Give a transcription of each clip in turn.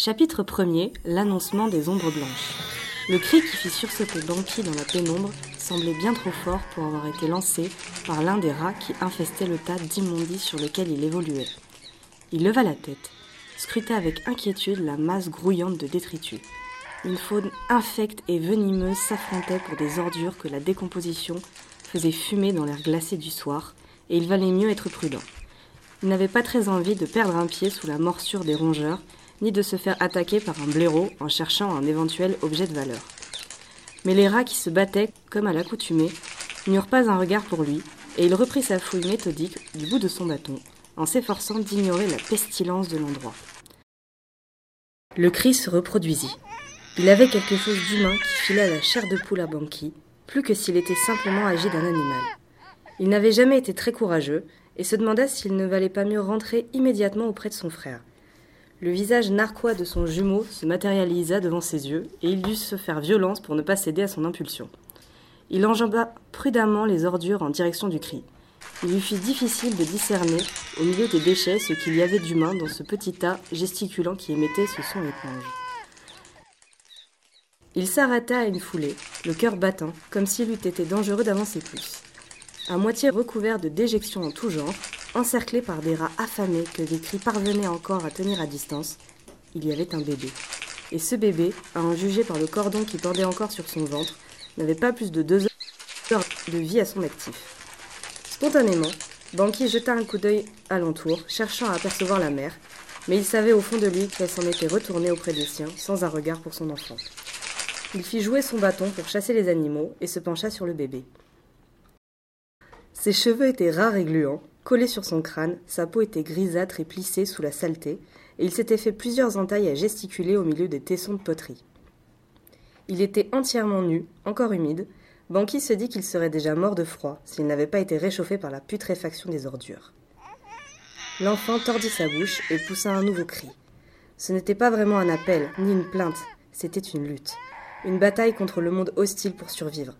Chapitre 1er L'annoncement des ombres blanches. Le cri qui fit sursauter Banqui dans la pénombre semblait bien trop fort pour avoir été lancé par l'un des rats qui infestait le tas d'immondices sur lequel il évoluait. Il leva la tête, scruta avec inquiétude la masse grouillante de détritus. Une faune infecte et venimeuse s'affrontait pour des ordures que la décomposition faisait fumer dans l'air glacé du soir, et il valait mieux être prudent. Il n'avait pas très envie de perdre un pied sous la morsure des rongeurs, ni de se faire attaquer par un blaireau en cherchant un éventuel objet de valeur. Mais les rats qui se battaient, comme à l'accoutumée, n'eurent pas un regard pour lui, et il reprit sa fouille méthodique du bout de son bâton, en s'efforçant d'ignorer la pestilence de l'endroit. Le cri se reproduisit. Il avait quelque chose d'humain qui filait la chair de poule à Banqui, plus que s'il était simplement agi d'un animal. Il n'avait jamais été très courageux, et se demanda s'il ne valait pas mieux rentrer immédiatement auprès de son frère. Le visage narquois de son jumeau se matérialisa devant ses yeux, et il dut se faire violence pour ne pas céder à son impulsion. Il enjamba prudemment les ordures en direction du cri. Il lui fut difficile de discerner, au milieu des déchets, ce qu'il y avait d'humain dans ce petit tas gesticulant qui émettait ce son étrange. Il s'arrêta à une foulée, le cœur battant, comme s'il eût été dangereux d'avancer plus. À moitié recouvert de déjections en tout genre, encerclé par des rats affamés que des cris parvenaient encore à tenir à distance, il y avait un bébé. Et ce bébé, à en juger par le cordon qui pendait encore sur son ventre, n'avait pas plus de deux heures de vie à son actif. Spontanément, Banqui jeta un coup d'œil alentour, cherchant à apercevoir la mère, mais il savait au fond de lui qu'elle s'en était retournée auprès des siens, sans un regard pour son enfant. Il fit jouer son bâton pour chasser les animaux et se pencha sur le bébé. Ses cheveux étaient rares et gluants, collés sur son crâne, sa peau était grisâtre et plissée sous la saleté, et il s'était fait plusieurs entailles à gesticuler au milieu des tessons de poterie. Il était entièrement nu, encore humide. Banqui se dit qu'il serait déjà mort de froid s'il n'avait pas été réchauffé par la putréfaction des ordures. L'enfant tordit sa bouche et poussa un nouveau cri. Ce n'était pas vraiment un appel, ni une plainte, c'était une lutte. Une bataille contre le monde hostile pour survivre.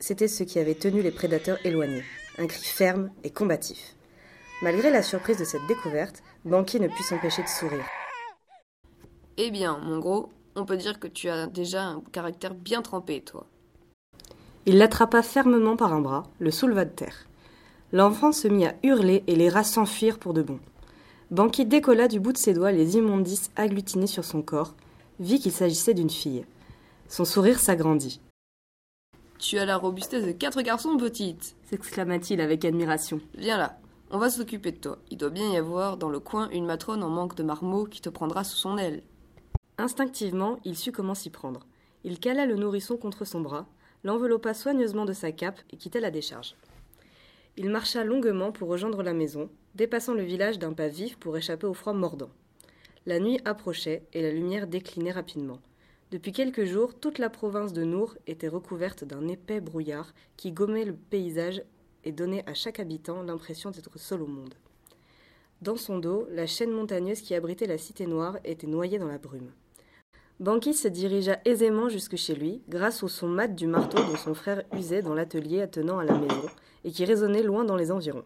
C'était ce qui avait tenu les prédateurs éloignés un cri ferme et combatif. Malgré la surprise de cette découverte, Banquier ne put s'empêcher de sourire. Eh bien, mon gros, on peut dire que tu as déjà un caractère bien trempé, toi. Il l'attrapa fermement par un bras, le souleva de terre. L'enfant se mit à hurler et les rats s'enfuirent pour de bon. Banquier décolla du bout de ses doigts les immondices agglutinés sur son corps, vit qu'il s'agissait d'une fille. Son sourire s'agrandit. Tu as la robustesse de quatre garçons, petite s'exclama-t-il avec admiration. Viens là, on va s'occuper de toi. Il doit bien y avoir dans le coin une matrone en manque de marmots qui te prendra sous son aile. Instinctivement, il sut comment s'y prendre. Il cala le nourrisson contre son bras, l'enveloppa soigneusement de sa cape et quitta la décharge. Il marcha longuement pour rejoindre la maison, dépassant le village d'un pas vif pour échapper au froid mordant. La nuit approchait et la lumière déclinait rapidement. Depuis quelques jours, toute la province de Nour était recouverte d'un épais brouillard qui gommait le paysage et donnait à chaque habitant l'impression d'être seul au monde. Dans son dos, la chaîne montagneuse qui abritait la cité noire était noyée dans la brume. Banqui se dirigea aisément jusque chez lui, grâce au son mat du marteau dont son frère usait dans l'atelier attenant à la maison, et qui résonnait loin dans les environs.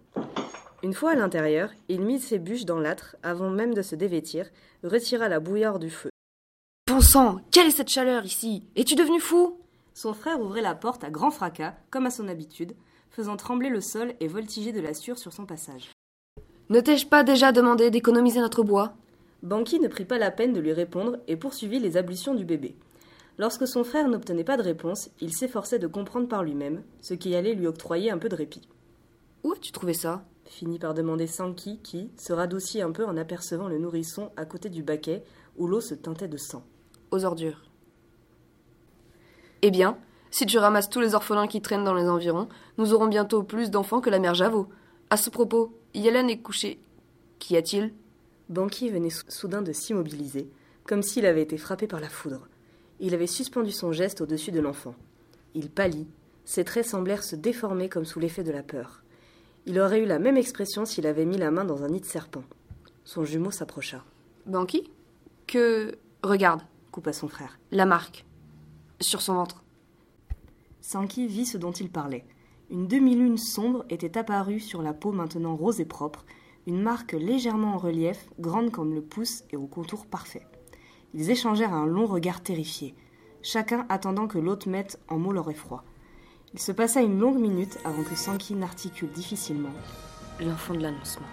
Une fois à l'intérieur, il mit ses bûches dans l'âtre avant même de se dévêtir, retira la bouillarde du feu, Bon sang, quelle est cette chaleur ici? Es-tu devenu fou? Son frère ouvrait la porte à grand fracas, comme à son habitude, faisant trembler le sol et voltiger de la sueur sur son passage. Ne t'ai-je pas déjà demandé d'économiser notre bois? Banqui ne prit pas la peine de lui répondre et poursuivit les ablutions du bébé. Lorsque son frère n'obtenait pas de réponse, il s'efforçait de comprendre par lui-même, ce qui allait lui octroyer un peu de répit. Où as-tu trouvé ça? Finit par demander Sanki, qui se radoucit un peu en apercevant le nourrisson à côté du baquet où l'eau se teintait de sang aux ordures. Eh bien, si tu ramasses tous les orphelins qui traînent dans les environs, nous aurons bientôt plus d'enfants que la mère Javot. À ce propos, Yellen est couchée. Qu'y a-t-il? Banqui venait soudain de s'immobiliser, comme s'il avait été frappé par la foudre. Il avait suspendu son geste au-dessus de l'enfant. Il pâlit, ses traits semblèrent se déformer comme sous l'effet de la peur. Il aurait eu la même expression s'il avait mis la main dans un nid de serpent. Son jumeau s'approcha. Banqui Que. Regarde, coupa son frère. La marque. Sur son ventre. Sanki vit ce dont il parlait. Une demi-lune sombre était apparue sur la peau maintenant rose et propre, une marque légèrement en relief, grande comme le pouce et au contour parfait. Ils échangèrent un long regard terrifié, chacun attendant que l'autre mette en mots leur effroi. Il se passa une longue minute avant que Sankey n'articule difficilement L'enfant de l'annoncement.